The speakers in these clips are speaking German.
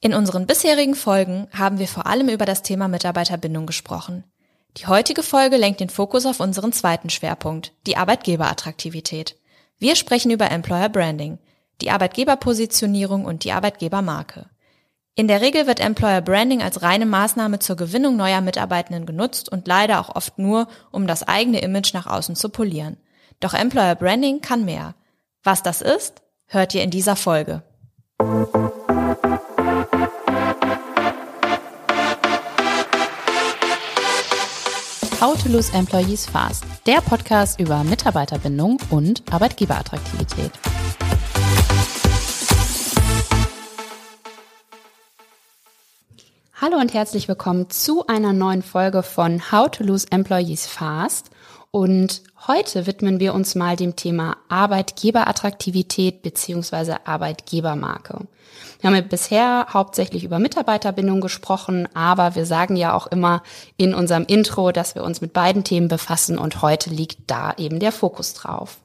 In unseren bisherigen Folgen haben wir vor allem über das Thema Mitarbeiterbindung gesprochen. Die heutige Folge lenkt den Fokus auf unseren zweiten Schwerpunkt, die Arbeitgeberattraktivität. Wir sprechen über Employer Branding, die Arbeitgeberpositionierung und die Arbeitgebermarke. In der Regel wird Employer Branding als reine Maßnahme zur Gewinnung neuer Mitarbeitenden genutzt und leider auch oft nur, um das eigene Image nach außen zu polieren. Doch Employer Branding kann mehr. Was das ist, hört ihr in dieser Folge. How to Lose Employees Fast, der Podcast über Mitarbeiterbindung und Arbeitgeberattraktivität. Hallo und herzlich willkommen zu einer neuen Folge von How to Lose Employees Fast. Und heute widmen wir uns mal dem Thema Arbeitgeberattraktivität beziehungsweise Arbeitgebermarke. Wir haben ja bisher hauptsächlich über Mitarbeiterbindung gesprochen, aber wir sagen ja auch immer in unserem Intro, dass wir uns mit beiden Themen befassen und heute liegt da eben der Fokus drauf.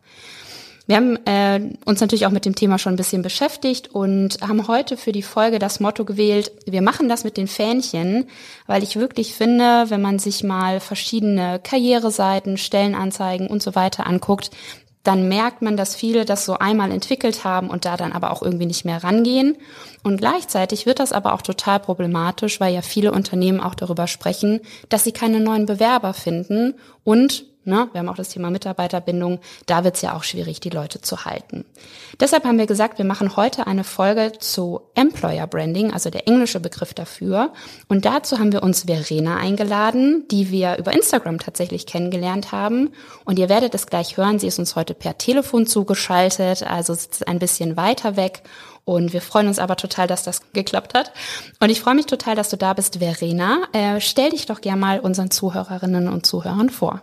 Wir haben äh, uns natürlich auch mit dem Thema schon ein bisschen beschäftigt und haben heute für die Folge das Motto gewählt, wir machen das mit den Fähnchen, weil ich wirklich finde, wenn man sich mal verschiedene Karriereseiten, Stellenanzeigen und so weiter anguckt, dann merkt man, dass viele das so einmal entwickelt haben und da dann aber auch irgendwie nicht mehr rangehen. Und gleichzeitig wird das aber auch total problematisch, weil ja viele Unternehmen auch darüber sprechen, dass sie keine neuen Bewerber finden und Ne? Wir haben auch das Thema Mitarbeiterbindung. Da wird es ja auch schwierig, die Leute zu halten. Deshalb haben wir gesagt, wir machen heute eine Folge zu Employer Branding, also der englische Begriff dafür. Und dazu haben wir uns Verena eingeladen, die wir über Instagram tatsächlich kennengelernt haben. Und ihr werdet es gleich hören. Sie ist uns heute per Telefon zugeschaltet, also sitzt ein bisschen weiter weg. Und wir freuen uns aber total, dass das geklappt hat. Und ich freue mich total, dass du da bist, Verena. Äh, stell dich doch gerne mal unseren Zuhörerinnen und Zuhörern vor.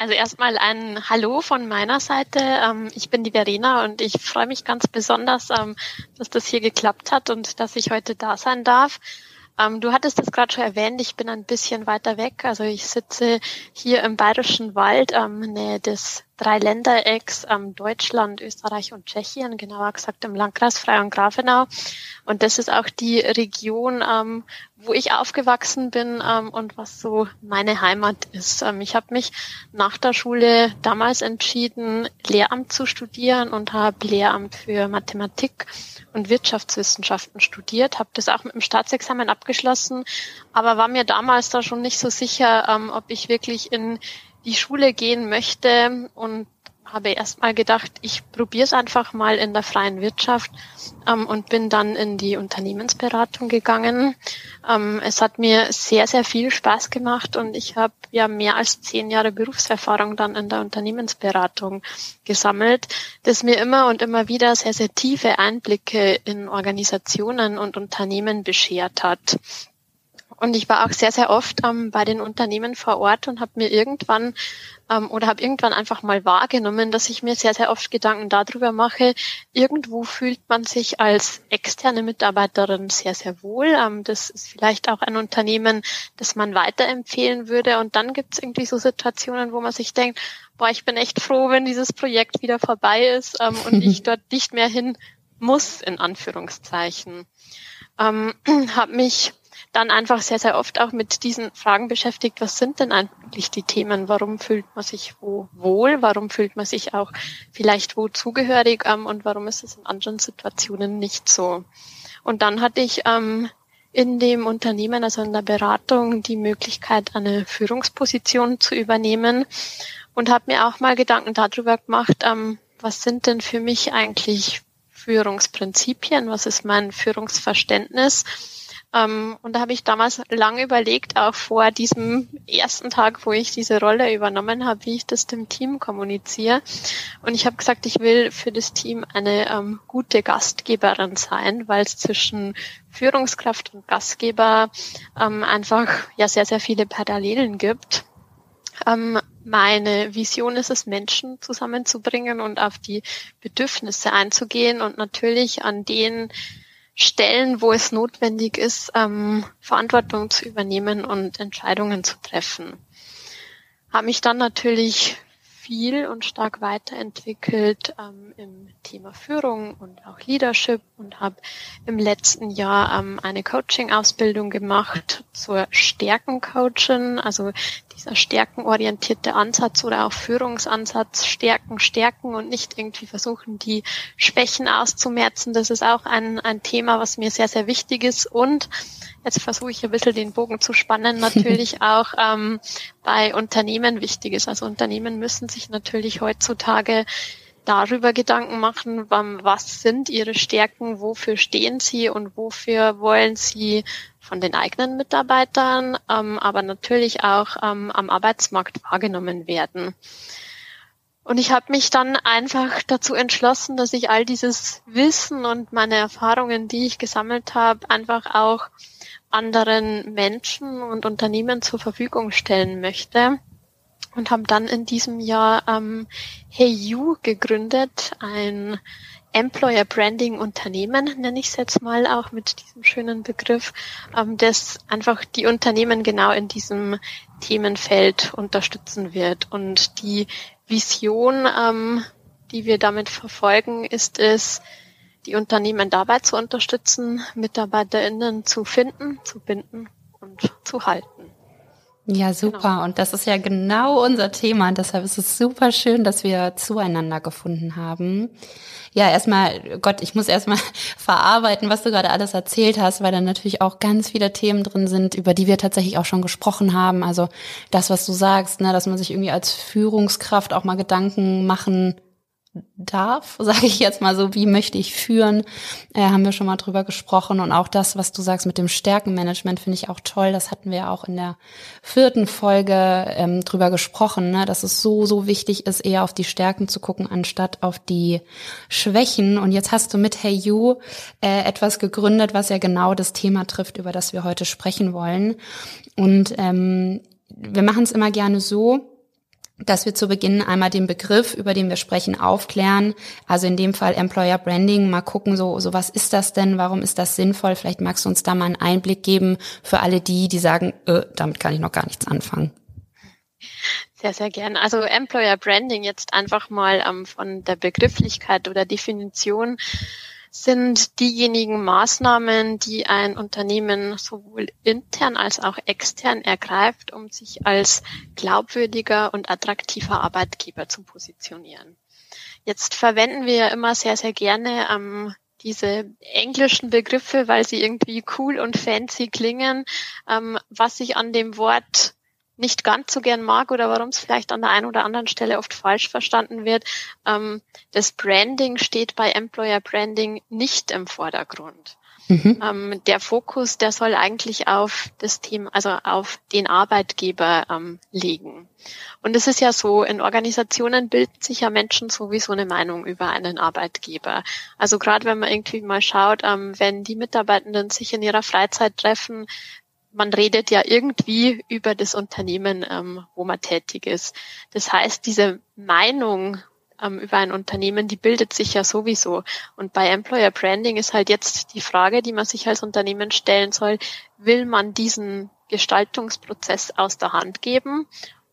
Also erstmal ein Hallo von meiner Seite. Ähm, ich bin die Verena und ich freue mich ganz besonders, ähm, dass das hier geklappt hat und dass ich heute da sein darf. Ähm, du hattest das gerade schon erwähnt, ich bin ein bisschen weiter weg. Also ich sitze hier im Bayerischen Wald Nähe des Dreiländerecks ähm, Deutschland, Österreich und Tschechien, genauer gesagt im Landkreis Frei und Grafenau. Und das ist auch die Region, ähm, wo ich aufgewachsen bin ähm, und was so meine Heimat ist. Ähm, ich habe mich nach der Schule damals entschieden, Lehramt zu studieren und habe Lehramt für Mathematik und Wirtschaftswissenschaften studiert, habe das auch mit dem Staatsexamen abgeschlossen, aber war mir damals da schon nicht so sicher, ähm, ob ich wirklich in die Schule gehen möchte und habe erstmal gedacht, ich probiere es einfach mal in der freien Wirtschaft ähm, und bin dann in die Unternehmensberatung gegangen. Ähm, es hat mir sehr, sehr viel Spaß gemacht und ich habe ja mehr als zehn Jahre Berufserfahrung dann in der Unternehmensberatung gesammelt, das mir immer und immer wieder sehr, sehr tiefe Einblicke in Organisationen und Unternehmen beschert hat. Und ich war auch sehr, sehr oft ähm, bei den Unternehmen vor Ort und habe mir irgendwann ähm, oder habe irgendwann einfach mal wahrgenommen, dass ich mir sehr, sehr oft Gedanken darüber mache, irgendwo fühlt man sich als externe Mitarbeiterin sehr, sehr wohl. Ähm, das ist vielleicht auch ein Unternehmen, das man weiterempfehlen würde. Und dann gibt es irgendwie so Situationen, wo man sich denkt, boah, ich bin echt froh, wenn dieses Projekt wieder vorbei ist ähm, und ich dort nicht mehr hin muss, in Anführungszeichen. Ähm, habe mich dann einfach sehr, sehr oft auch mit diesen Fragen beschäftigt, was sind denn eigentlich die Themen? Warum fühlt man sich wo wohl? Warum fühlt man sich auch vielleicht wo zugehörig? Ähm, und warum ist es in anderen Situationen nicht so? Und dann hatte ich ähm, in dem Unternehmen, also in der Beratung, die Möglichkeit, eine Führungsposition zu übernehmen und habe mir auch mal Gedanken darüber gemacht, ähm, was sind denn für mich eigentlich Führungsprinzipien? Was ist mein Führungsverständnis? Ähm, und da habe ich damals lange überlegt, auch vor diesem ersten Tag, wo ich diese Rolle übernommen habe, wie ich das dem Team kommuniziere. Und ich habe gesagt, ich will für das Team eine ähm, gute Gastgeberin sein, weil es zwischen Führungskraft und Gastgeber ähm, einfach ja sehr, sehr viele Parallelen gibt. Ähm, meine Vision ist es, Menschen zusammenzubringen und auf die Bedürfnisse einzugehen und natürlich an den Stellen, wo es notwendig ist, ähm, Verantwortung zu übernehmen und Entscheidungen zu treffen. Habe mich dann natürlich viel und stark weiterentwickelt ähm, im Thema Führung und auch Leadership und habe im letzten Jahr ähm, eine Coaching-Ausbildung gemacht zur Stärkencoachin, also dieser stärkenorientierte Ansatz oder auch Führungsansatz, Stärken, Stärken und nicht irgendwie versuchen, die Schwächen auszumerzen. Das ist auch ein, ein Thema, was mir sehr, sehr wichtig ist. Und jetzt versuche ich ein bisschen den Bogen zu spannen, natürlich auch ähm, bei Unternehmen wichtig ist. Also Unternehmen müssen sich natürlich heutzutage darüber Gedanken machen, was sind ihre Stärken, wofür stehen sie und wofür wollen sie von den eigenen Mitarbeitern, ähm, aber natürlich auch ähm, am Arbeitsmarkt wahrgenommen werden. Und ich habe mich dann einfach dazu entschlossen, dass ich all dieses Wissen und meine Erfahrungen, die ich gesammelt habe, einfach auch anderen Menschen und Unternehmen zur Verfügung stellen möchte und haben dann in diesem Jahr ähm, Hey You gegründet, ein Employer Branding Unternehmen, nenne ich es jetzt mal auch mit diesem schönen Begriff, ähm, das einfach die Unternehmen genau in diesem Themenfeld unterstützen wird. Und die Vision, ähm, die wir damit verfolgen, ist es, die Unternehmen dabei zu unterstützen, MitarbeiterInnen zu finden, zu binden und zu halten. Ja, super. Genau. Und das ist ja genau unser Thema. Und deshalb ist es super schön, dass wir zueinander gefunden haben. Ja, erstmal, Gott, ich muss erstmal verarbeiten, was du gerade alles erzählt hast, weil da natürlich auch ganz viele Themen drin sind, über die wir tatsächlich auch schon gesprochen haben. Also das, was du sagst, ne, dass man sich irgendwie als Führungskraft auch mal Gedanken machen darf, sage ich jetzt mal so, wie möchte ich führen, äh, haben wir schon mal drüber gesprochen und auch das, was du sagst mit dem Stärkenmanagement, finde ich auch toll. Das hatten wir auch in der vierten Folge ähm, drüber gesprochen, ne? dass es so so wichtig ist, eher auf die Stärken zu gucken anstatt auf die Schwächen. Und jetzt hast du mit Hey You äh, etwas gegründet, was ja genau das Thema trifft, über das wir heute sprechen wollen. Und ähm, wir machen es immer gerne so dass wir zu Beginn einmal den Begriff, über den wir sprechen, aufklären. Also in dem Fall Employer Branding, mal gucken, so, so was ist das denn? Warum ist das sinnvoll? Vielleicht magst du uns da mal einen Einblick geben für alle die, die sagen, äh, damit kann ich noch gar nichts anfangen. Sehr, sehr gern. Also Employer Branding jetzt einfach mal ähm, von der Begrifflichkeit oder Definition sind diejenigen Maßnahmen, die ein Unternehmen sowohl intern als auch extern ergreift, um sich als glaubwürdiger und attraktiver Arbeitgeber zu positionieren. Jetzt verwenden wir ja immer sehr, sehr gerne ähm, diese englischen Begriffe, weil sie irgendwie cool und fancy klingen. Ähm, was ich an dem Wort nicht ganz so gern mag oder warum es vielleicht an der einen oder anderen Stelle oft falsch verstanden wird. Ähm, das Branding steht bei Employer Branding nicht im Vordergrund. Mhm. Ähm, der Fokus, der soll eigentlich auf das Thema, also auf den Arbeitgeber ähm, liegen. Und es ist ja so, in Organisationen bilden sich ja Menschen sowieso eine Meinung über einen Arbeitgeber. Also gerade wenn man irgendwie mal schaut, ähm, wenn die Mitarbeitenden sich in ihrer Freizeit treffen, man redet ja irgendwie über das Unternehmen, ähm, wo man tätig ist. Das heißt, diese Meinung ähm, über ein Unternehmen, die bildet sich ja sowieso. Und bei Employer Branding ist halt jetzt die Frage, die man sich als Unternehmen stellen soll, will man diesen Gestaltungsprozess aus der Hand geben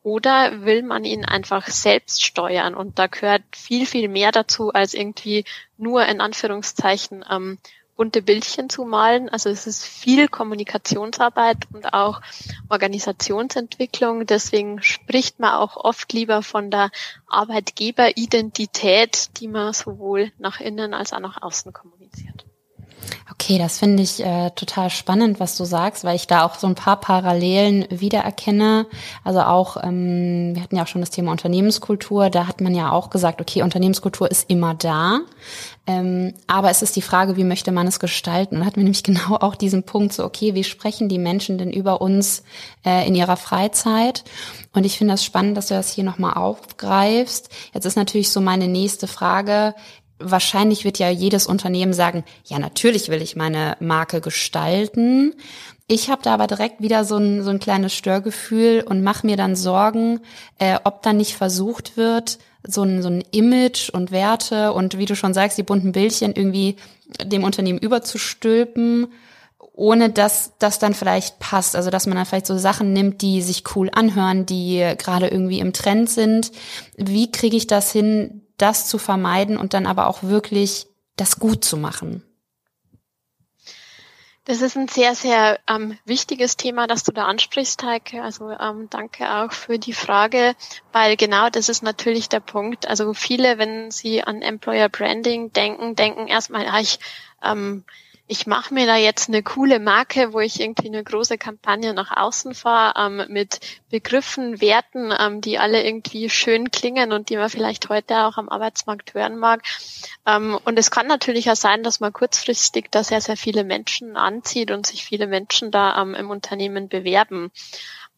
oder will man ihn einfach selbst steuern? Und da gehört viel, viel mehr dazu, als irgendwie nur in Anführungszeichen ähm, bunte Bildchen zu malen. Also es ist viel Kommunikationsarbeit und auch Organisationsentwicklung. Deswegen spricht man auch oft lieber von der Arbeitgeberidentität, die man sowohl nach innen als auch nach außen kommuniziert. Okay, das finde ich äh, total spannend, was du sagst, weil ich da auch so ein paar Parallelen wiedererkenne. Also auch, ähm, wir hatten ja auch schon das Thema Unternehmenskultur, da hat man ja auch gesagt, okay, Unternehmenskultur ist immer da. Ähm, aber es ist die Frage, wie möchte man es gestalten? Und hat mir nämlich genau auch diesen Punkt so, okay, wie sprechen die Menschen denn über uns äh, in ihrer Freizeit? Und ich finde das spannend, dass du das hier nochmal aufgreifst. Jetzt ist natürlich so meine nächste Frage, wahrscheinlich wird ja jedes Unternehmen sagen, ja, natürlich will ich meine Marke gestalten. Ich habe da aber direkt wieder so ein, so ein kleines Störgefühl und mache mir dann Sorgen, äh, ob dann nicht versucht wird, so ein, so ein Image und Werte und wie du schon sagst, die bunten Bildchen irgendwie dem Unternehmen überzustülpen ohne dass das dann vielleicht passt. Also dass man dann vielleicht so Sachen nimmt, die sich cool anhören, die gerade irgendwie im Trend sind. Wie kriege ich das hin, das zu vermeiden und dann aber auch wirklich das gut zu machen? Das ist ein sehr, sehr ähm, wichtiges Thema, das du da ansprichst, Heike. Also ähm, danke auch für die Frage, weil genau das ist natürlich der Punkt. Also viele, wenn sie an Employer Branding denken, denken erstmal, ah, ich ähm, ich mache mir da jetzt eine coole Marke, wo ich irgendwie eine große Kampagne nach außen fahre, ähm, mit Begriffen, Werten, ähm, die alle irgendwie schön klingen und die man vielleicht heute auch am Arbeitsmarkt hören mag. Ähm, und es kann natürlich auch sein, dass man kurzfristig da sehr, sehr viele Menschen anzieht und sich viele Menschen da ähm, im Unternehmen bewerben.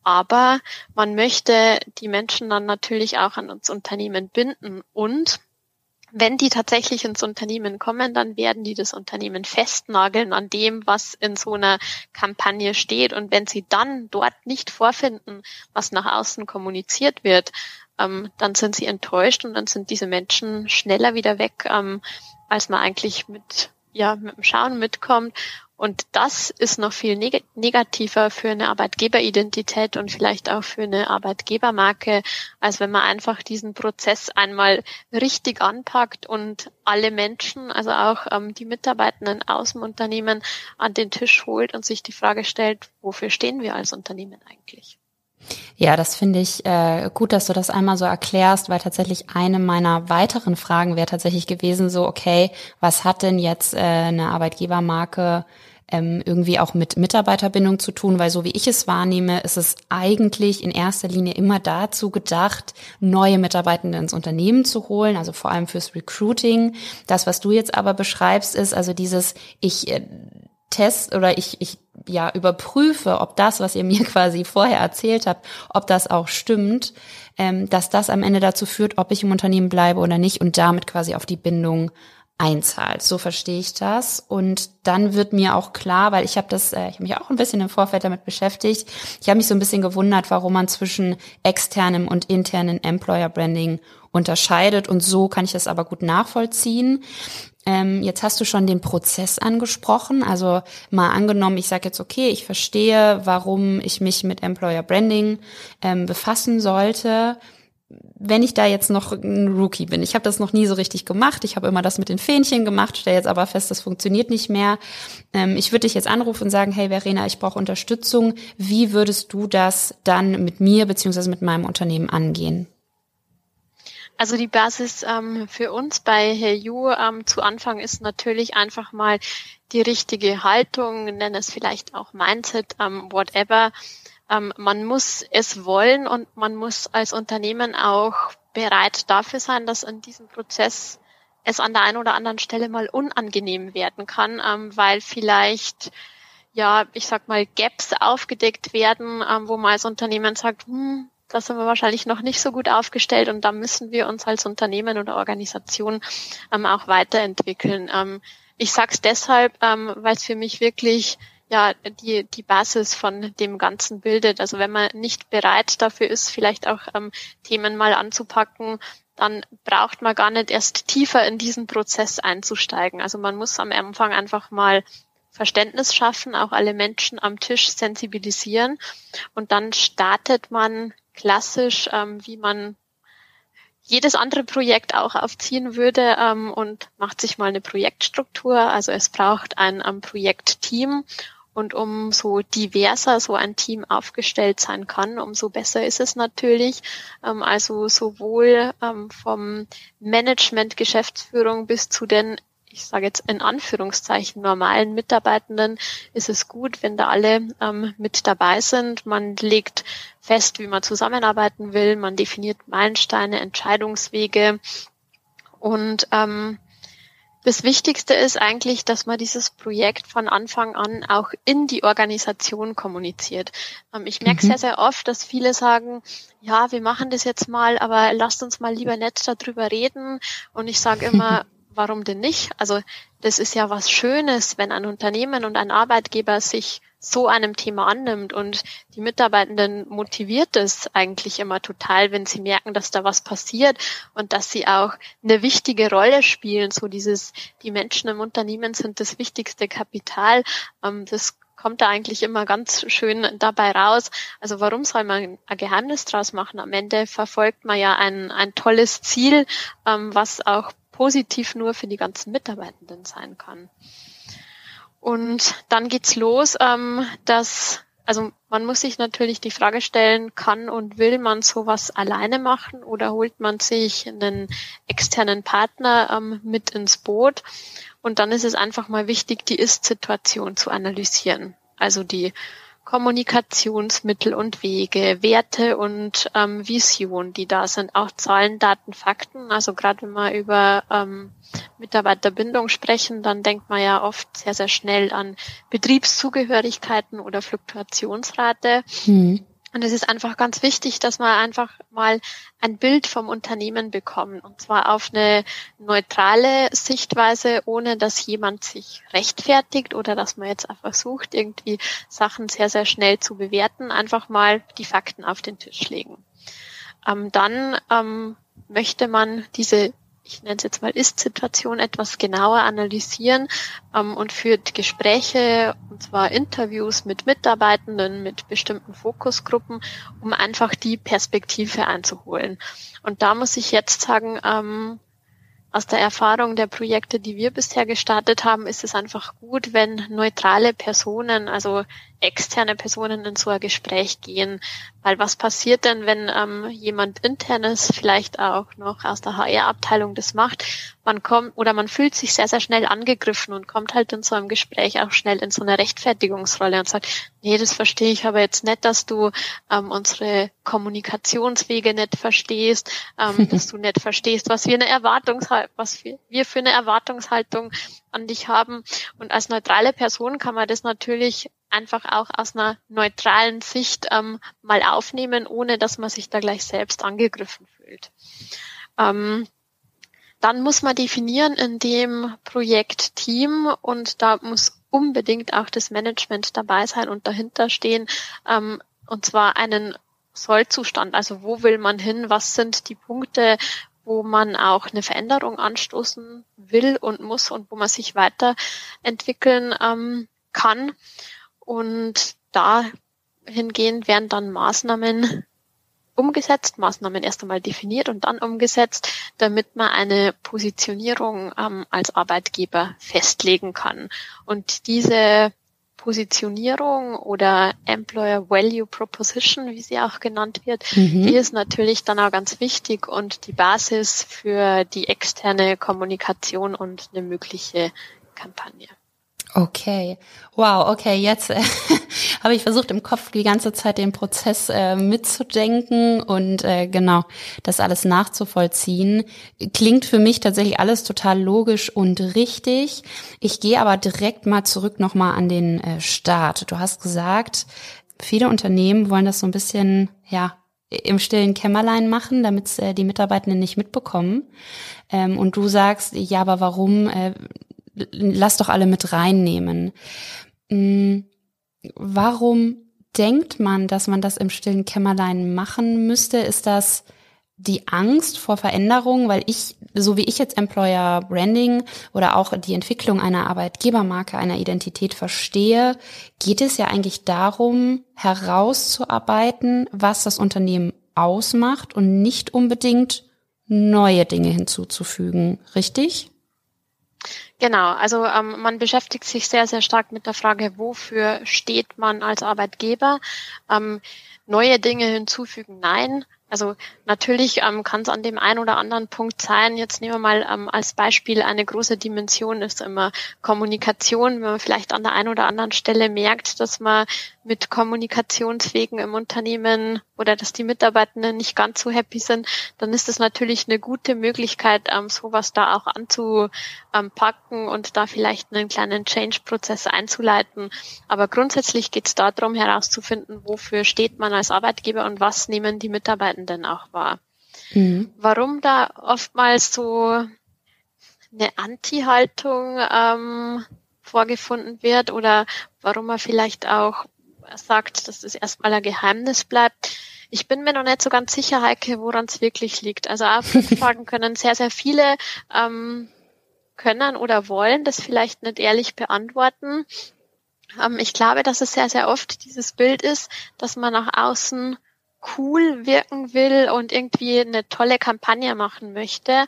Aber man möchte die Menschen dann natürlich auch an uns Unternehmen binden und wenn die tatsächlich ins Unternehmen kommen, dann werden die das Unternehmen festnageln an dem, was in so einer Kampagne steht. Und wenn sie dann dort nicht vorfinden, was nach außen kommuniziert wird, ähm, dann sind sie enttäuscht und dann sind diese Menschen schneller wieder weg, ähm, als man eigentlich mit, ja, mit dem Schauen mitkommt. Und das ist noch viel neg negativer für eine Arbeitgeberidentität und vielleicht auch für eine Arbeitgebermarke, als wenn man einfach diesen Prozess einmal richtig anpackt und alle Menschen, also auch ähm, die Mitarbeitenden aus dem Unternehmen an den Tisch holt und sich die Frage stellt, wofür stehen wir als Unternehmen eigentlich? Ja, das finde ich äh, gut, dass du das einmal so erklärst, weil tatsächlich eine meiner weiteren Fragen wäre tatsächlich gewesen, so, okay, was hat denn jetzt äh, eine Arbeitgebermarke ähm, irgendwie auch mit Mitarbeiterbindung zu tun, weil so wie ich es wahrnehme, ist es eigentlich in erster Linie immer dazu gedacht, neue Mitarbeitende ins Unternehmen zu holen, also vor allem fürs Recruiting. Das, was du jetzt aber beschreibst, ist also dieses, ich äh, test oder ich, ich ja überprüfe, ob das, was ihr mir quasi vorher erzählt habt, ob das auch stimmt, ähm, dass das am Ende dazu führt, ob ich im Unternehmen bleibe oder nicht und damit quasi auf die Bindung einzahlt. So verstehe ich das. Und dann wird mir auch klar, weil ich habe das, äh, ich habe mich auch ein bisschen im Vorfeld damit beschäftigt. Ich habe mich so ein bisschen gewundert, warum man zwischen externem und internem Employer Branding unterscheidet. Und so kann ich das aber gut nachvollziehen. Ähm, jetzt hast du schon den Prozess angesprochen. Also mal angenommen, ich sage jetzt, okay, ich verstehe, warum ich mich mit Employer Branding ähm, befassen sollte wenn ich da jetzt noch ein Rookie bin, ich habe das noch nie so richtig gemacht, ich habe immer das mit den Fähnchen gemacht, stelle jetzt aber fest, das funktioniert nicht mehr. Ähm, ich würde dich jetzt anrufen und sagen, hey Verena, ich brauche Unterstützung. Wie würdest du das dann mit mir beziehungsweise mit meinem Unternehmen angehen? Also die Basis ähm, für uns bei Herr Ju ähm, zu Anfang ist natürlich einfach mal die richtige Haltung, nenn es vielleicht auch Mindset, ähm, whatever. Ähm, man muss es wollen und man muss als Unternehmen auch bereit dafür sein, dass in diesem Prozess es an der einen oder anderen Stelle mal unangenehm werden kann, ähm, weil vielleicht ja, ich sag mal, Gaps aufgedeckt werden, ähm, wo man als Unternehmen sagt, hm, da sind wir wahrscheinlich noch nicht so gut aufgestellt und da müssen wir uns als Unternehmen oder Organisation ähm, auch weiterentwickeln. Ähm, ich sage es deshalb, ähm, weil es für mich wirklich ja die, die Basis von dem Ganzen bildet. Also wenn man nicht bereit dafür ist, vielleicht auch ähm, Themen mal anzupacken, dann braucht man gar nicht erst tiefer in diesen Prozess einzusteigen. Also man muss am Anfang einfach mal Verständnis schaffen, auch alle Menschen am Tisch sensibilisieren und dann startet man klassisch, ähm, wie man jedes andere Projekt auch aufziehen würde ähm, und macht sich mal eine Projektstruktur. Also es braucht ein, ein Projektteam und umso diverser so ein Team aufgestellt sein kann, umso besser ist es natürlich. Ähm, also sowohl ähm, vom Management, Geschäftsführung bis zu den ich sage jetzt in Anführungszeichen normalen Mitarbeitenden ist es gut, wenn da alle ähm, mit dabei sind. Man legt fest, wie man zusammenarbeiten will, man definiert Meilensteine, Entscheidungswege und ähm, das Wichtigste ist eigentlich, dass man dieses Projekt von Anfang an auch in die Organisation kommuniziert. Ähm, ich merke mhm. sehr, sehr oft, dass viele sagen, ja, wir machen das jetzt mal, aber lasst uns mal lieber nett darüber reden. Und ich sage immer, warum denn nicht? Also das ist ja was Schönes, wenn ein Unternehmen und ein Arbeitgeber sich so einem Thema annimmt und die Mitarbeitenden motiviert es eigentlich immer total, wenn sie merken, dass da was passiert und dass sie auch eine wichtige Rolle spielen. So dieses, die Menschen im Unternehmen sind das wichtigste Kapital. Ähm, das kommt da eigentlich immer ganz schön dabei raus. Also warum soll man ein Geheimnis draus machen? Am Ende verfolgt man ja ein, ein tolles Ziel, ähm, was auch positiv nur für die ganzen Mitarbeitenden sein kann. Und dann geht's los, ähm, dass also man muss sich natürlich die Frage stellen, kann und will man sowas alleine machen oder holt man sich einen externen Partner ähm, mit ins Boot? Und dann ist es einfach mal wichtig, die Ist-Situation zu analysieren. Also die Kommunikationsmittel und Wege, Werte und ähm, Vision, die da sind, auch Zahlen, Daten, Fakten. Also gerade wenn wir über ähm, Mitarbeiterbindung sprechen, dann denkt man ja oft sehr, sehr schnell an Betriebszugehörigkeiten oder Fluktuationsrate. Mhm. Und es ist einfach ganz wichtig, dass man einfach mal ein Bild vom Unternehmen bekommt. Und zwar auf eine neutrale Sichtweise, ohne dass jemand sich rechtfertigt oder dass man jetzt einfach versucht, irgendwie Sachen sehr, sehr schnell zu bewerten. Einfach mal die Fakten auf den Tisch legen. Ähm, dann ähm, möchte man diese ich nenne es jetzt mal Ist-Situation etwas genauer analysieren ähm, und führt Gespräche, und zwar Interviews mit Mitarbeitenden, mit bestimmten Fokusgruppen, um einfach die Perspektive einzuholen. Und da muss ich jetzt sagen, ähm, aus der Erfahrung der Projekte, die wir bisher gestartet haben, ist es einfach gut, wenn neutrale Personen, also externe Personen in so ein Gespräch gehen. Weil was passiert denn, wenn ähm, jemand internes vielleicht auch noch aus der HR-Abteilung das macht? Man kommt oder man fühlt sich sehr, sehr schnell angegriffen und kommt halt in so einem Gespräch auch schnell in so eine Rechtfertigungsrolle und sagt, nee, das verstehe ich aber jetzt nicht, dass du ähm, unsere Kommunikationswege nicht verstehst, ähm, dass du nicht verstehst, was wir eine Erwartungshaltung, was wir, wir für eine Erwartungshaltung an dich haben. Und als neutrale Person kann man das natürlich einfach auch aus einer neutralen Sicht ähm, mal aufnehmen, ohne dass man sich da gleich selbst angegriffen fühlt. Ähm, dann muss man definieren in dem Projekt Team und da muss unbedingt auch das Management dabei sein und dahinter stehen, ähm, und zwar einen Sollzustand. Also wo will man hin? Was sind die Punkte, wo man auch eine Veränderung anstoßen will und muss und wo man sich weiterentwickeln ähm, kann. Und dahingehend werden dann Maßnahmen umgesetzt, Maßnahmen erst einmal definiert und dann umgesetzt, damit man eine Positionierung ähm, als Arbeitgeber festlegen kann. Und diese Positionierung oder Employer Value Proposition, wie sie auch genannt wird, mhm. die ist natürlich dann auch ganz wichtig und die Basis für die externe Kommunikation und eine mögliche Kampagne. Okay, wow, okay, jetzt äh, habe ich versucht im Kopf die ganze Zeit den Prozess äh, mitzudenken und äh, genau das alles nachzuvollziehen. Klingt für mich tatsächlich alles total logisch und richtig. Ich gehe aber direkt mal zurück nochmal an den äh, Start. Du hast gesagt, viele Unternehmen wollen das so ein bisschen, ja, im stillen Kämmerlein machen, damit äh, die Mitarbeitenden nicht mitbekommen. Ähm, und du sagst, ja, aber warum äh, lass doch alle mit reinnehmen. Mm, warum denkt man, dass man das im stillen Kämmerlein machen müsste? Ist das die Angst vor Veränderungen, weil ich, so wie ich jetzt Employer Branding oder auch die Entwicklung einer Arbeitgebermarke, einer Identität verstehe, geht es ja eigentlich darum, herauszuarbeiten, was das Unternehmen ausmacht und nicht unbedingt neue Dinge hinzuzufügen. Richtig? Genau, also ähm, man beschäftigt sich sehr, sehr stark mit der Frage, wofür steht man als Arbeitgeber. Ähm, neue Dinge hinzufügen, nein. Also natürlich ähm, kann es an dem einen oder anderen Punkt sein. Jetzt nehmen wir mal ähm, als Beispiel eine große Dimension ist immer Kommunikation. Wenn man vielleicht an der einen oder anderen Stelle merkt, dass man mit Kommunikationswegen im Unternehmen oder dass die Mitarbeitenden nicht ganz so happy sind, dann ist es natürlich eine gute Möglichkeit, ähm, sowas da auch anzupacken und da vielleicht einen kleinen Change-Prozess einzuleiten. Aber grundsätzlich geht es darum, herauszufinden, wofür steht man als Arbeitgeber und was nehmen die Mitarbeitenden auch wahr. Mhm. Warum da oftmals so eine Anti-Haltung ähm, vorgefunden wird oder warum man vielleicht auch sagt, dass das erstmal ein Geheimnis bleibt. Ich bin mir noch nicht so ganz sicher, Heike, woran es wirklich liegt. Also Fragen können sehr, sehr viele ähm, können oder wollen das vielleicht nicht ehrlich beantworten. Ähm, ich glaube, dass es sehr, sehr oft dieses Bild ist, dass man nach außen cool wirken will und irgendwie eine tolle Kampagne machen möchte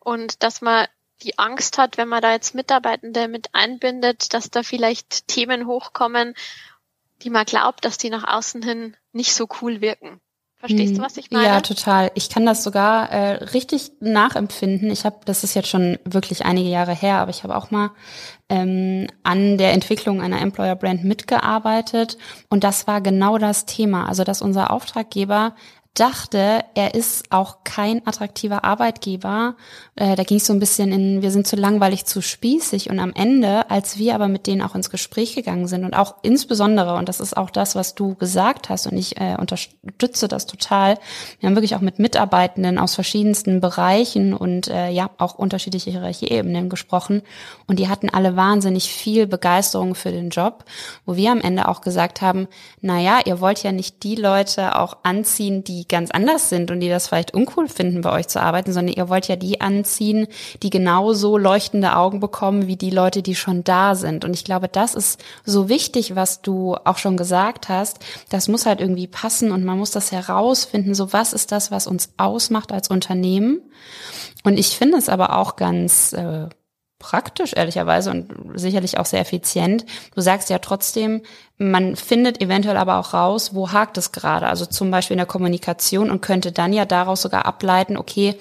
und dass man die Angst hat, wenn man da jetzt Mitarbeitende mit einbindet, dass da vielleicht Themen hochkommen, die man glaubt, dass die nach außen hin nicht so cool wirken. Verstehst du, hm. was ich meine? Ja, total. Ich kann das sogar äh, richtig nachempfinden. Ich habe, das ist jetzt schon wirklich einige Jahre her, aber ich habe auch mal ähm, an der Entwicklung einer Employer Brand mitgearbeitet und das war genau das Thema. Also, dass unser Auftraggeber dachte, er ist auch kein attraktiver Arbeitgeber. Äh, da ging es so ein bisschen in, wir sind zu langweilig, zu spießig. Und am Ende, als wir aber mit denen auch ins Gespräch gegangen sind und auch insbesondere, und das ist auch das, was du gesagt hast, und ich äh, unterstütze das total, wir haben wirklich auch mit Mitarbeitenden aus verschiedensten Bereichen und äh, ja, auch unterschiedliche Hierarchieebenen gesprochen. Und die hatten alle wahnsinnig viel Begeisterung für den Job, wo wir am Ende auch gesagt haben, na ja, ihr wollt ja nicht die Leute auch anziehen, die ganz anders sind und die das vielleicht uncool finden, bei euch zu arbeiten, sondern ihr wollt ja die anziehen, die genauso leuchtende Augen bekommen wie die Leute, die schon da sind. Und ich glaube, das ist so wichtig, was du auch schon gesagt hast. Das muss halt irgendwie passen und man muss das herausfinden. So was ist das, was uns ausmacht als Unternehmen? Und ich finde es aber auch ganz äh, praktisch, ehrlicherweise, und sicherlich auch sehr effizient. Du sagst ja trotzdem, man findet eventuell aber auch raus, wo hakt es gerade. Also zum Beispiel in der Kommunikation und könnte dann ja daraus sogar ableiten, okay,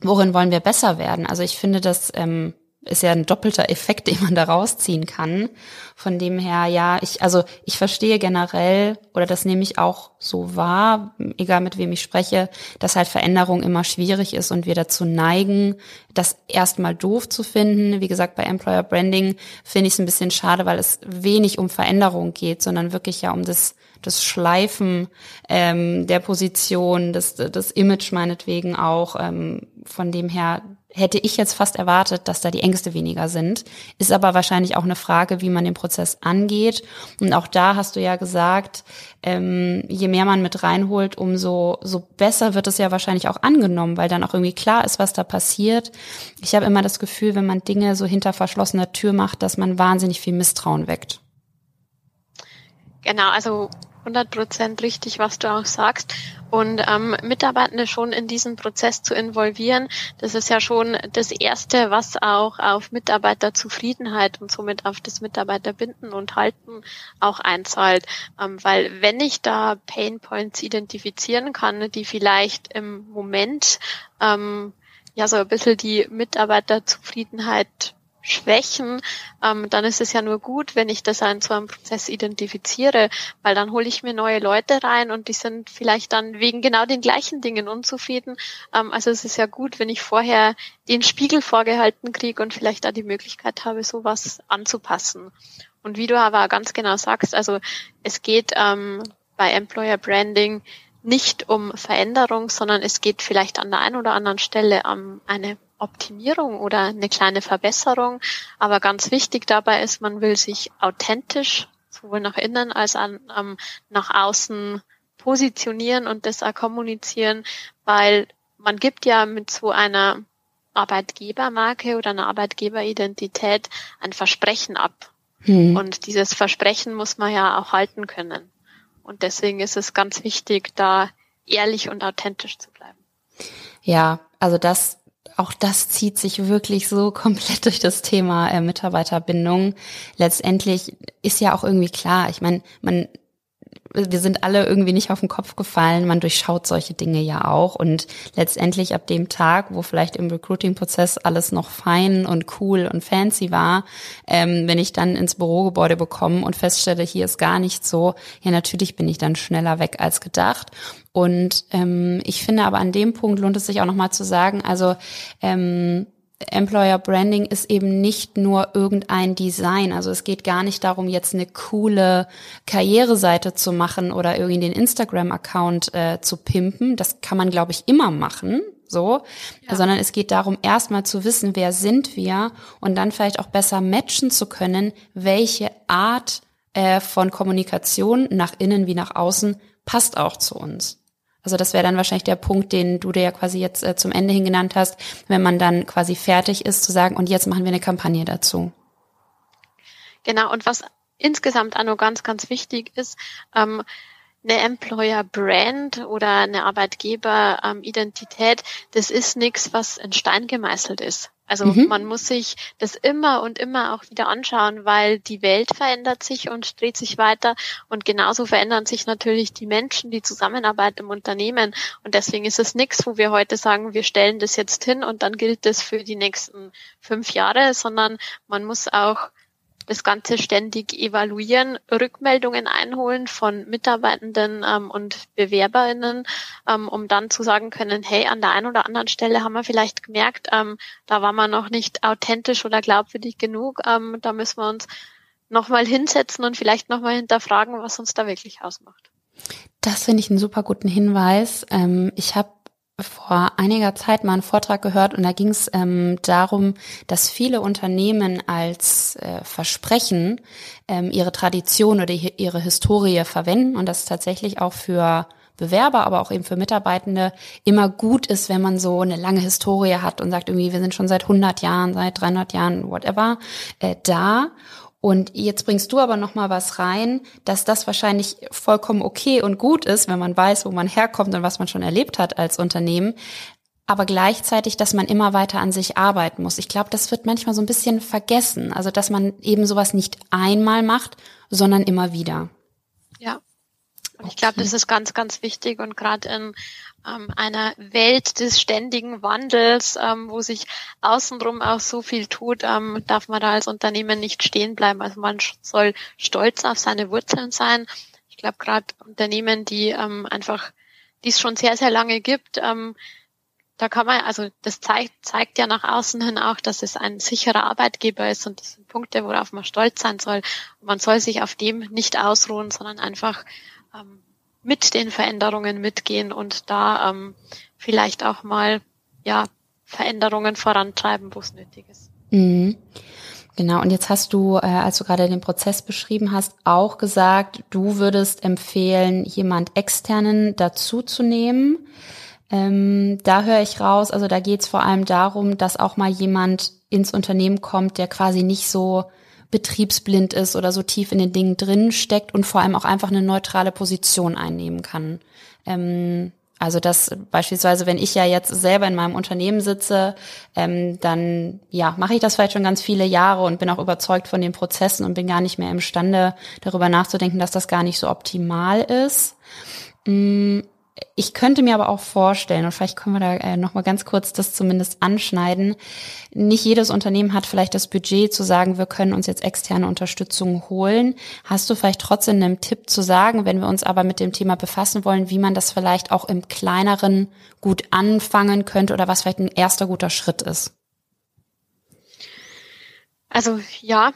worin wollen wir besser werden? Also ich finde das ähm, ist ja ein doppelter Effekt, den man da rausziehen kann. Von dem her, ja, ich, also ich verstehe generell, oder das nehme ich auch so wahr, egal mit wem ich spreche, dass halt Veränderung immer schwierig ist und wir dazu neigen, das erstmal doof zu finden. Wie gesagt, bei Employer Branding finde ich es ein bisschen schade, weil es wenig um Veränderung geht, sondern wirklich ja um das das Schleifen ähm, der Position, das, das Image meinetwegen auch. Ähm, von dem her hätte ich jetzt fast erwartet, dass da die Ängste weniger sind. Ist aber wahrscheinlich auch eine Frage, wie man den Prozess angeht. Und auch da hast du ja gesagt, ähm, je mehr man mit reinholt, umso so besser wird es ja wahrscheinlich auch angenommen, weil dann auch irgendwie klar ist, was da passiert. Ich habe immer das Gefühl, wenn man Dinge so hinter verschlossener Tür macht, dass man wahnsinnig viel Misstrauen weckt. Genau, also 100 Prozent richtig, was du auch sagst. Und ähm, Mitarbeitende schon in diesen Prozess zu involvieren, das ist ja schon das Erste, was auch auf Mitarbeiterzufriedenheit und somit auf das Mitarbeiterbinden und Halten auch einzahlt. Ähm, weil wenn ich da Pain Points identifizieren kann, die vielleicht im Moment ähm, ja so ein bisschen die Mitarbeiterzufriedenheit Schwächen, ähm, dann ist es ja nur gut, wenn ich das in so einem Prozess identifiziere, weil dann hole ich mir neue Leute rein und die sind vielleicht dann wegen genau den gleichen Dingen unzufrieden. Ähm, also es ist ja gut, wenn ich vorher den Spiegel vorgehalten kriege und vielleicht da die Möglichkeit habe, sowas anzupassen. Und wie du aber ganz genau sagst, also es geht ähm, bei Employer Branding nicht um Veränderung, sondern es geht vielleicht an der einen oder anderen Stelle um eine Optimierung oder eine kleine Verbesserung. Aber ganz wichtig dabei ist, man will sich authentisch sowohl nach innen als auch ähm, nach außen positionieren und das auch kommunizieren, weil man gibt ja mit so einer Arbeitgebermarke oder einer Arbeitgeberidentität ein Versprechen ab. Hm. Und dieses Versprechen muss man ja auch halten können. Und deswegen ist es ganz wichtig, da ehrlich und authentisch zu bleiben. Ja, also das auch das zieht sich wirklich so komplett durch das Thema äh, Mitarbeiterbindung. Letztendlich ist ja auch irgendwie klar, ich meine, man wir sind alle irgendwie nicht auf den Kopf gefallen. Man durchschaut solche Dinge ja auch. Und letztendlich ab dem Tag, wo vielleicht im Recruiting-Prozess alles noch fein und cool und fancy war, ähm, wenn ich dann ins Bürogebäude bekomme und feststelle, hier ist gar nicht so, ja, natürlich bin ich dann schneller weg als gedacht. Und ähm, ich finde aber an dem Punkt lohnt es sich auch nochmal zu sagen, also ähm, Employer Branding ist eben nicht nur irgendein Design. Also es geht gar nicht darum, jetzt eine coole Karriereseite zu machen oder irgendwie den Instagram-Account äh, zu pimpen. Das kann man, glaube ich, immer machen. So, ja. sondern es geht darum, erstmal zu wissen, wer sind wir und dann vielleicht auch besser matchen zu können, welche Art äh, von Kommunikation nach innen wie nach außen passt auch zu uns. Also das wäre dann wahrscheinlich der Punkt, den du dir ja quasi jetzt äh, zum Ende hin genannt hast, wenn man dann quasi fertig ist, zu sagen, und jetzt machen wir eine Kampagne dazu. Genau, und was insgesamt auch noch ganz, ganz wichtig ist, ähm, eine Employer Brand oder eine Arbeitgeber-Identität, das ist nichts, was in Stein gemeißelt ist. Also mhm. man muss sich das immer und immer auch wieder anschauen, weil die Welt verändert sich und dreht sich weiter und genauso verändern sich natürlich die Menschen, die Zusammenarbeit im Unternehmen und deswegen ist es nichts, wo wir heute sagen, wir stellen das jetzt hin und dann gilt das für die nächsten fünf Jahre, sondern man muss auch das Ganze ständig evaluieren, Rückmeldungen einholen von Mitarbeitenden ähm, und BewerberInnen, ähm, um dann zu sagen können, hey, an der einen oder anderen Stelle haben wir vielleicht gemerkt, ähm, da war man noch nicht authentisch oder glaubwürdig genug, ähm, da müssen wir uns nochmal hinsetzen und vielleicht nochmal hinterfragen, was uns da wirklich ausmacht. Das finde ich einen super guten Hinweis. Ähm, ich habe vor einiger Zeit mal einen Vortrag gehört und da ging es ähm, darum, dass viele Unternehmen als äh, Versprechen ähm, ihre Tradition oder ihre Historie verwenden und das tatsächlich auch für Bewerber, aber auch eben für Mitarbeitende immer gut ist, wenn man so eine lange Historie hat und sagt irgendwie, wir sind schon seit 100 Jahren, seit 300 Jahren, whatever, äh, da und jetzt bringst du aber noch mal was rein, dass das wahrscheinlich vollkommen okay und gut ist, wenn man weiß, wo man herkommt und was man schon erlebt hat als Unternehmen. Aber gleichzeitig, dass man immer weiter an sich arbeiten muss. Ich glaube, das wird manchmal so ein bisschen vergessen. Also, dass man eben sowas nicht einmal macht, sondern immer wieder. Ja. Und ich glaube, das ist ganz, ganz wichtig und gerade in ähm, einer Welt des ständigen Wandels, ähm, wo sich außenrum auch so viel tut, ähm, darf man da als Unternehmen nicht stehen bleiben. Also man soll stolz auf seine Wurzeln sein. Ich glaube, gerade Unternehmen, die ähm, einfach, die es schon sehr, sehr lange gibt, ähm, da kann man, also das zeigt, zeigt ja nach außen hin auch, dass es ein sicherer Arbeitgeber ist und das sind Punkte, worauf man stolz sein soll. Und man soll sich auf dem nicht ausruhen, sondern einfach ähm, mit den Veränderungen mitgehen und da ähm, vielleicht auch mal ja Veränderungen vorantreiben, wo es nötig ist. Mhm. Genau, und jetzt hast du, äh, als du gerade den Prozess beschrieben hast, auch gesagt, du würdest empfehlen, jemand externen dazu zu nehmen. Ähm, da höre ich raus, also da geht es vor allem darum, dass auch mal jemand ins Unternehmen kommt, der quasi nicht so betriebsblind ist oder so tief in den Dingen drin steckt und vor allem auch einfach eine neutrale Position einnehmen kann. Ähm, also das beispielsweise, wenn ich ja jetzt selber in meinem Unternehmen sitze, ähm, dann ja mache ich das vielleicht schon ganz viele Jahre und bin auch überzeugt von den Prozessen und bin gar nicht mehr imstande, darüber nachzudenken, dass das gar nicht so optimal ist. Mm, ich könnte mir aber auch vorstellen, und vielleicht können wir da äh, nochmal ganz kurz das zumindest anschneiden, nicht jedes Unternehmen hat vielleicht das Budget zu sagen, wir können uns jetzt externe Unterstützung holen. Hast du vielleicht trotzdem einen Tipp zu sagen, wenn wir uns aber mit dem Thema befassen wollen, wie man das vielleicht auch im kleineren gut anfangen könnte oder was vielleicht ein erster guter Schritt ist? Also ja,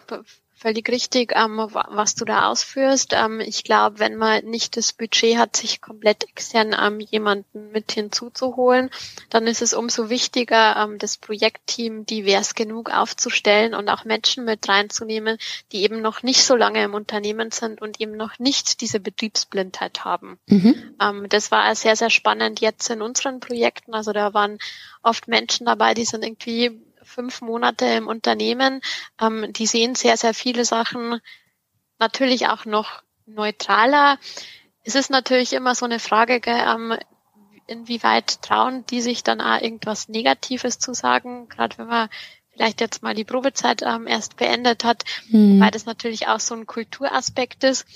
völlig richtig, ähm, was du da ausführst. Ähm, ich glaube, wenn man nicht das Budget hat, sich komplett extern ähm, jemanden mit hinzuzuholen, dann ist es umso wichtiger, ähm, das Projektteam divers genug aufzustellen und auch Menschen mit reinzunehmen, die eben noch nicht so lange im Unternehmen sind und eben noch nicht diese Betriebsblindheit haben. Mhm. Ähm, das war sehr, sehr spannend jetzt in unseren Projekten. Also da waren oft Menschen dabei, die sind irgendwie fünf Monate im Unternehmen. Ähm, die sehen sehr, sehr viele Sachen natürlich auch noch neutraler. Es ist natürlich immer so eine Frage, ähm, inwieweit trauen die sich dann auch irgendwas Negatives zu sagen, gerade wenn man vielleicht jetzt mal die Probezeit ähm, erst beendet hat, hm. weil das natürlich auch so ein Kulturaspekt ist.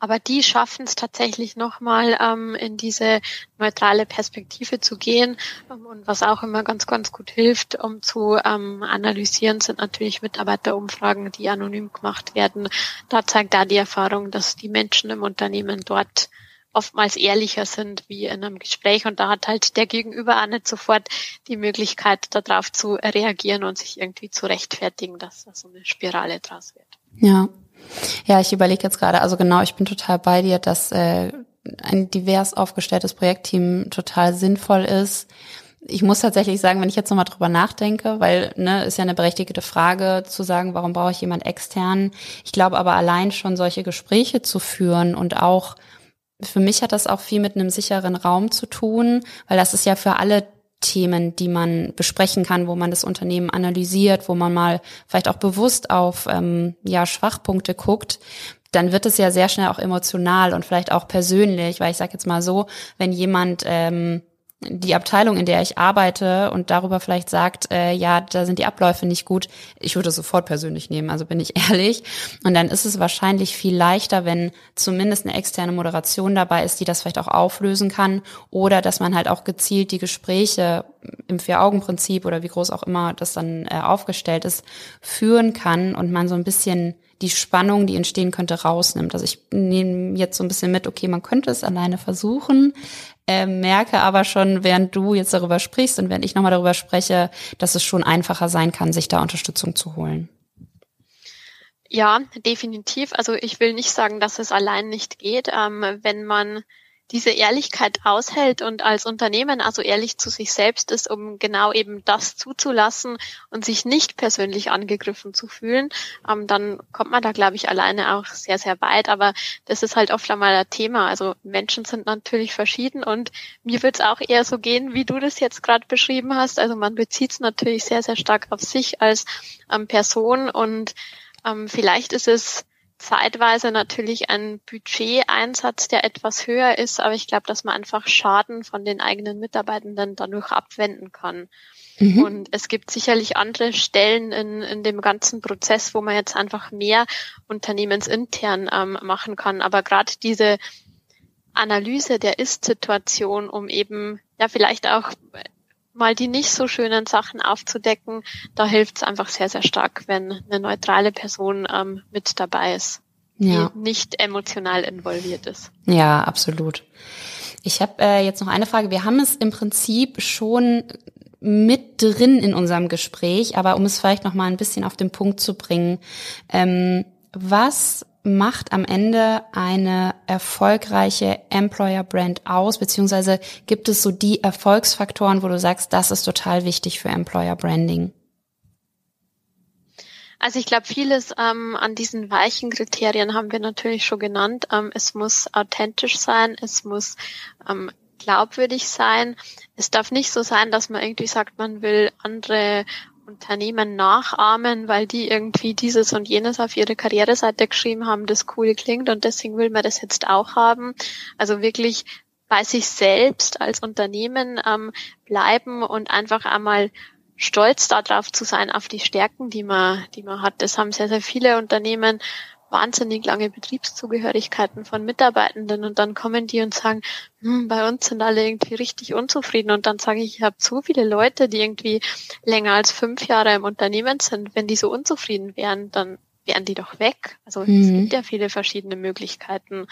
Aber die schaffen es tatsächlich nochmal ähm, in diese neutrale Perspektive zu gehen. Ähm, und was auch immer ganz, ganz gut hilft, um zu ähm, analysieren, sind natürlich Mitarbeiterumfragen, die anonym gemacht werden. Da zeigt da die Erfahrung, dass die Menschen im Unternehmen dort oftmals ehrlicher sind wie in einem Gespräch und da hat halt der Gegenüber auch nicht sofort die Möglichkeit, darauf zu reagieren und sich irgendwie zu rechtfertigen, dass da so eine Spirale draus wird. Ja, ja, ich überlege jetzt gerade, also genau, ich bin total bei dir, dass äh, ein divers aufgestelltes Projektteam total sinnvoll ist. Ich muss tatsächlich sagen, wenn ich jetzt nochmal drüber nachdenke, weil ne, ist ja eine berechtigte Frage zu sagen, warum brauche ich jemand extern? Ich glaube aber allein schon solche Gespräche zu führen und auch für mich hat das auch viel mit einem sicheren Raum zu tun, weil das ist ja für alle Themen, die man besprechen kann, wo man das Unternehmen analysiert, wo man mal vielleicht auch bewusst auf ähm, ja Schwachpunkte guckt, dann wird es ja sehr schnell auch emotional und vielleicht auch persönlich, weil ich sage jetzt mal so, wenn jemand ähm, die Abteilung, in der ich arbeite und darüber vielleicht sagt, äh, ja, da sind die Abläufe nicht gut, ich würde es sofort persönlich nehmen, also bin ich ehrlich. Und dann ist es wahrscheinlich viel leichter, wenn zumindest eine externe Moderation dabei ist, die das vielleicht auch auflösen kann oder dass man halt auch gezielt die Gespräche im Vier-Augen-Prinzip oder wie groß auch immer das dann äh, aufgestellt ist, führen kann und man so ein bisschen die Spannung, die entstehen könnte, rausnimmt. Also ich nehme jetzt so ein bisschen mit, okay, man könnte es alleine versuchen, äh, merke aber schon, während du jetzt darüber sprichst und während ich nochmal darüber spreche, dass es schon einfacher sein kann, sich da Unterstützung zu holen. Ja, definitiv. Also ich will nicht sagen, dass es allein nicht geht. Ähm, wenn man diese Ehrlichkeit aushält und als Unternehmen also ehrlich zu sich selbst ist, um genau eben das zuzulassen und sich nicht persönlich angegriffen zu fühlen, ähm, dann kommt man da, glaube ich, alleine auch sehr, sehr weit. Aber das ist halt oft einmal ein Thema. Also Menschen sind natürlich verschieden und mir wird es auch eher so gehen, wie du das jetzt gerade beschrieben hast. Also man bezieht es natürlich sehr, sehr stark auf sich als ähm, Person und ähm, vielleicht ist es zeitweise natürlich ein Budgeteinsatz, der etwas höher ist, aber ich glaube, dass man einfach Schaden von den eigenen Mitarbeitenden dadurch abwenden kann. Mhm. Und es gibt sicherlich andere Stellen in, in dem ganzen Prozess, wo man jetzt einfach mehr unternehmensintern ähm, machen kann. Aber gerade diese Analyse der Ist-Situation, um eben ja vielleicht auch mal die nicht so schönen Sachen aufzudecken, da hilft es einfach sehr, sehr stark, wenn eine neutrale Person ähm, mit dabei ist, ja. die nicht emotional involviert ist. Ja, absolut. Ich habe äh, jetzt noch eine Frage. Wir haben es im Prinzip schon mit drin in unserem Gespräch, aber um es vielleicht noch mal ein bisschen auf den Punkt zu bringen, ähm, was macht am Ende eine erfolgreiche Employer Brand aus, beziehungsweise gibt es so die Erfolgsfaktoren, wo du sagst, das ist total wichtig für Employer Branding? Also ich glaube, vieles ähm, an diesen weichen Kriterien haben wir natürlich schon genannt. Ähm, es muss authentisch sein, es muss ähm, glaubwürdig sein. Es darf nicht so sein, dass man irgendwie sagt, man will andere Unternehmen nachahmen, weil die irgendwie dieses und jenes auf ihre Karriereseite geschrieben haben, das cool klingt und deswegen will man das jetzt auch haben. Also wirklich bei sich selbst als Unternehmen ähm, bleiben und einfach einmal stolz darauf zu sein, auf die Stärken, die man, die man hat. Das haben sehr, sehr viele Unternehmen wahnsinnig lange Betriebszugehörigkeiten von Mitarbeitenden und dann kommen die und sagen, hm, bei uns sind alle irgendwie richtig unzufrieden und dann sage ich, ich habe zu viele Leute, die irgendwie länger als fünf Jahre im Unternehmen sind. Wenn die so unzufrieden wären, dann wären die doch weg. Also mhm. es gibt ja viele verschiedene Möglichkeiten.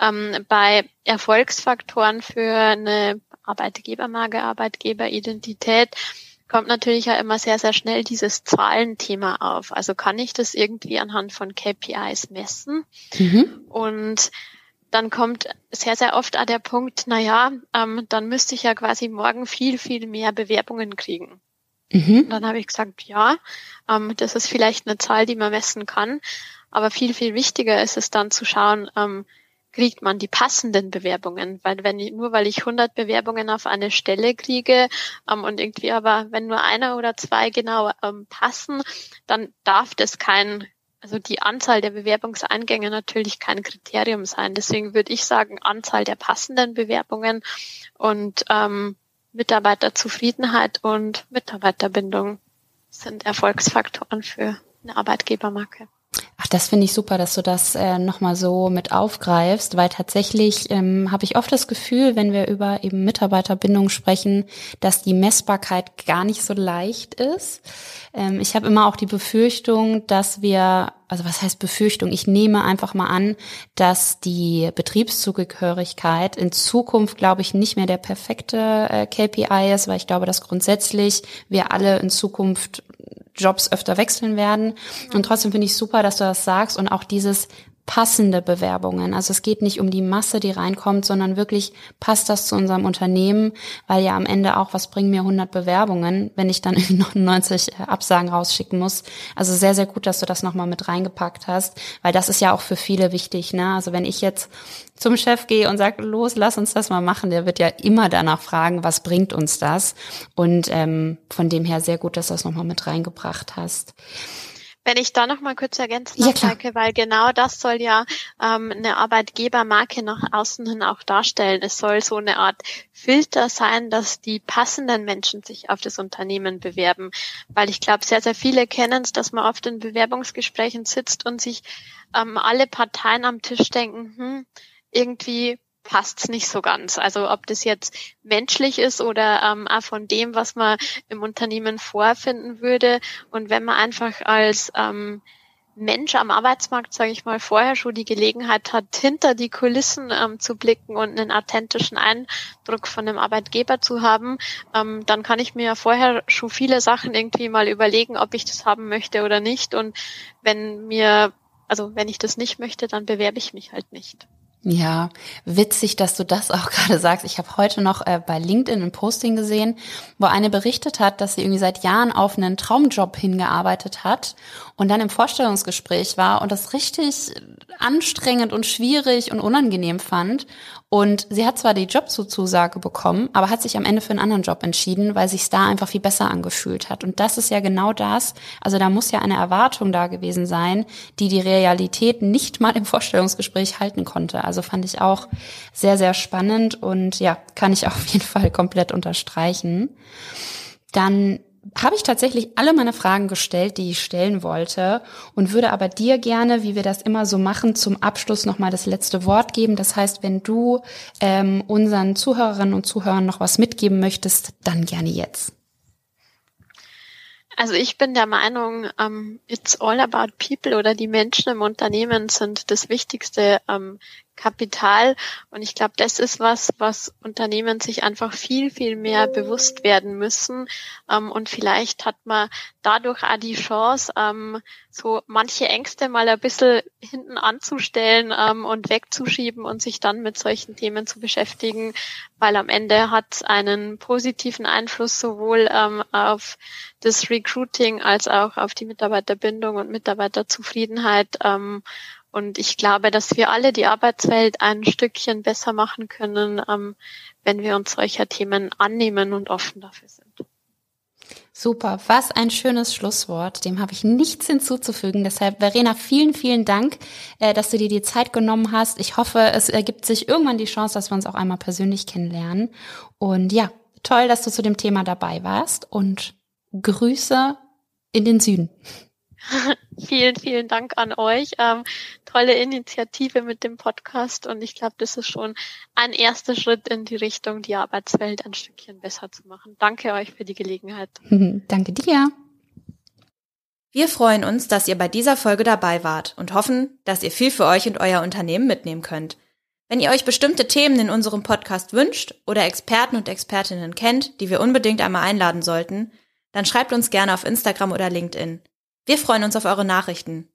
Ähm, bei Erfolgsfaktoren für eine Arbeitgebermarke, Arbeitgeberidentität kommt natürlich ja immer sehr, sehr schnell dieses Zahlenthema auf. Also kann ich das irgendwie anhand von KPIs messen? Mhm. Und dann kommt sehr, sehr oft auch der Punkt, na ja, ähm, dann müsste ich ja quasi morgen viel, viel mehr Bewerbungen kriegen. Mhm. Und dann habe ich gesagt, ja, ähm, das ist vielleicht eine Zahl, die man messen kann. Aber viel, viel wichtiger ist es dann zu schauen, ähm, kriegt man die passenden Bewerbungen, weil wenn ich, nur weil ich 100 Bewerbungen auf eine Stelle kriege ähm, und irgendwie aber wenn nur einer oder zwei genau ähm, passen, dann darf das kein also die Anzahl der Bewerbungseingänge natürlich kein Kriterium sein. Deswegen würde ich sagen, Anzahl der passenden Bewerbungen und ähm, Mitarbeiterzufriedenheit und Mitarbeiterbindung sind Erfolgsfaktoren für eine Arbeitgebermarke. Ach, das finde ich super, dass du das äh, nochmal so mit aufgreifst, weil tatsächlich ähm, habe ich oft das Gefühl, wenn wir über eben Mitarbeiterbindung sprechen, dass die Messbarkeit gar nicht so leicht ist. Ähm, ich habe immer auch die Befürchtung, dass wir, also was heißt Befürchtung? Ich nehme einfach mal an, dass die Betriebszugehörigkeit in Zukunft, glaube ich, nicht mehr der perfekte äh, KPI ist, weil ich glaube, dass grundsätzlich wir alle in Zukunft Jobs öfter wechseln werden. Und trotzdem finde ich super, dass du das sagst und auch dieses passende Bewerbungen. Also es geht nicht um die Masse, die reinkommt, sondern wirklich passt das zu unserem Unternehmen, weil ja am Ende auch, was bringen mir 100 Bewerbungen, wenn ich dann irgendwie 99 Absagen rausschicken muss. Also sehr, sehr gut, dass du das nochmal mit reingepackt hast, weil das ist ja auch für viele wichtig. Ne? Also wenn ich jetzt zum Chef gehe und sage, los, lass uns das mal machen, der wird ja immer danach fragen, was bringt uns das? Und ähm, von dem her sehr gut, dass du das nochmal mit reingebracht hast. Wenn ich da noch mal kurz ergänzen darf, ja, Heike, weil genau das soll ja ähm, eine Arbeitgebermarke nach außen hin auch darstellen. Es soll so eine Art Filter sein, dass die passenden Menschen sich auf das Unternehmen bewerben. Weil ich glaube, sehr, sehr viele kennen es, dass man oft in Bewerbungsgesprächen sitzt und sich ähm, alle Parteien am Tisch denken, hm, irgendwie passt's nicht so ganz. Also ob das jetzt menschlich ist oder ähm, auch von dem, was man im Unternehmen vorfinden würde. Und wenn man einfach als ähm, Mensch am Arbeitsmarkt, sage ich mal, vorher schon die Gelegenheit hat, hinter die Kulissen ähm, zu blicken und einen authentischen Eindruck von einem Arbeitgeber zu haben, ähm, dann kann ich mir ja vorher schon viele Sachen irgendwie mal überlegen, ob ich das haben möchte oder nicht. Und wenn mir, also wenn ich das nicht möchte, dann bewerbe ich mich halt nicht. Ja, witzig, dass du das auch gerade sagst. Ich habe heute noch äh, bei LinkedIn ein Posting gesehen, wo eine berichtet hat, dass sie irgendwie seit Jahren auf einen Traumjob hingearbeitet hat und dann im Vorstellungsgespräch war und das richtig anstrengend und schwierig und unangenehm fand. Und sie hat zwar die Jobzusage bekommen, aber hat sich am Ende für einen anderen Job entschieden, weil sich da einfach viel besser angefühlt hat. Und das ist ja genau das. Also da muss ja eine Erwartung da gewesen sein, die die Realität nicht mal im Vorstellungsgespräch halten konnte. Also fand ich auch sehr, sehr spannend und ja, kann ich auf jeden Fall komplett unterstreichen. Dann habe ich tatsächlich alle meine Fragen gestellt, die ich stellen wollte und würde aber dir gerne, wie wir das immer so machen, zum Abschluss nochmal das letzte Wort geben. Das heißt, wenn du ähm, unseren Zuhörerinnen und Zuhörern noch was mitgeben möchtest, dann gerne jetzt. Also ich bin der Meinung, um, ähm, it's all about people oder die Menschen im Unternehmen sind das wichtigste um, ähm, Kapital. Und ich glaube, das ist was, was Unternehmen sich einfach viel, viel mehr bewusst werden müssen. Ähm, und vielleicht hat man dadurch auch die Chance, ähm, so manche Ängste mal ein bisschen hinten anzustellen ähm, und wegzuschieben und sich dann mit solchen Themen zu beschäftigen, weil am Ende hat es einen positiven Einfluss sowohl ähm, auf das Recruiting als auch auf die Mitarbeiterbindung und Mitarbeiterzufriedenheit. Und ich glaube, dass wir alle die Arbeitswelt ein Stückchen besser machen können, ähm, wenn wir uns solcher Themen annehmen und offen dafür sind. Super, was ein schönes Schlusswort. Dem habe ich nichts hinzuzufügen. Deshalb, Verena, vielen, vielen Dank, äh, dass du dir die Zeit genommen hast. Ich hoffe, es ergibt sich irgendwann die Chance, dass wir uns auch einmal persönlich kennenlernen. Und ja, toll, dass du zu dem Thema dabei warst und Grüße in den Süden. vielen, vielen Dank an euch. Ähm, tolle Initiative mit dem Podcast und ich glaube, das ist schon ein erster Schritt in die Richtung, die Arbeitswelt ein Stückchen besser zu machen. Danke euch für die Gelegenheit. Danke dir. Wir freuen uns, dass ihr bei dieser Folge dabei wart und hoffen, dass ihr viel für euch und euer Unternehmen mitnehmen könnt. Wenn ihr euch bestimmte Themen in unserem Podcast wünscht oder Experten und Expertinnen kennt, die wir unbedingt einmal einladen sollten, dann schreibt uns gerne auf Instagram oder LinkedIn. Wir freuen uns auf eure Nachrichten.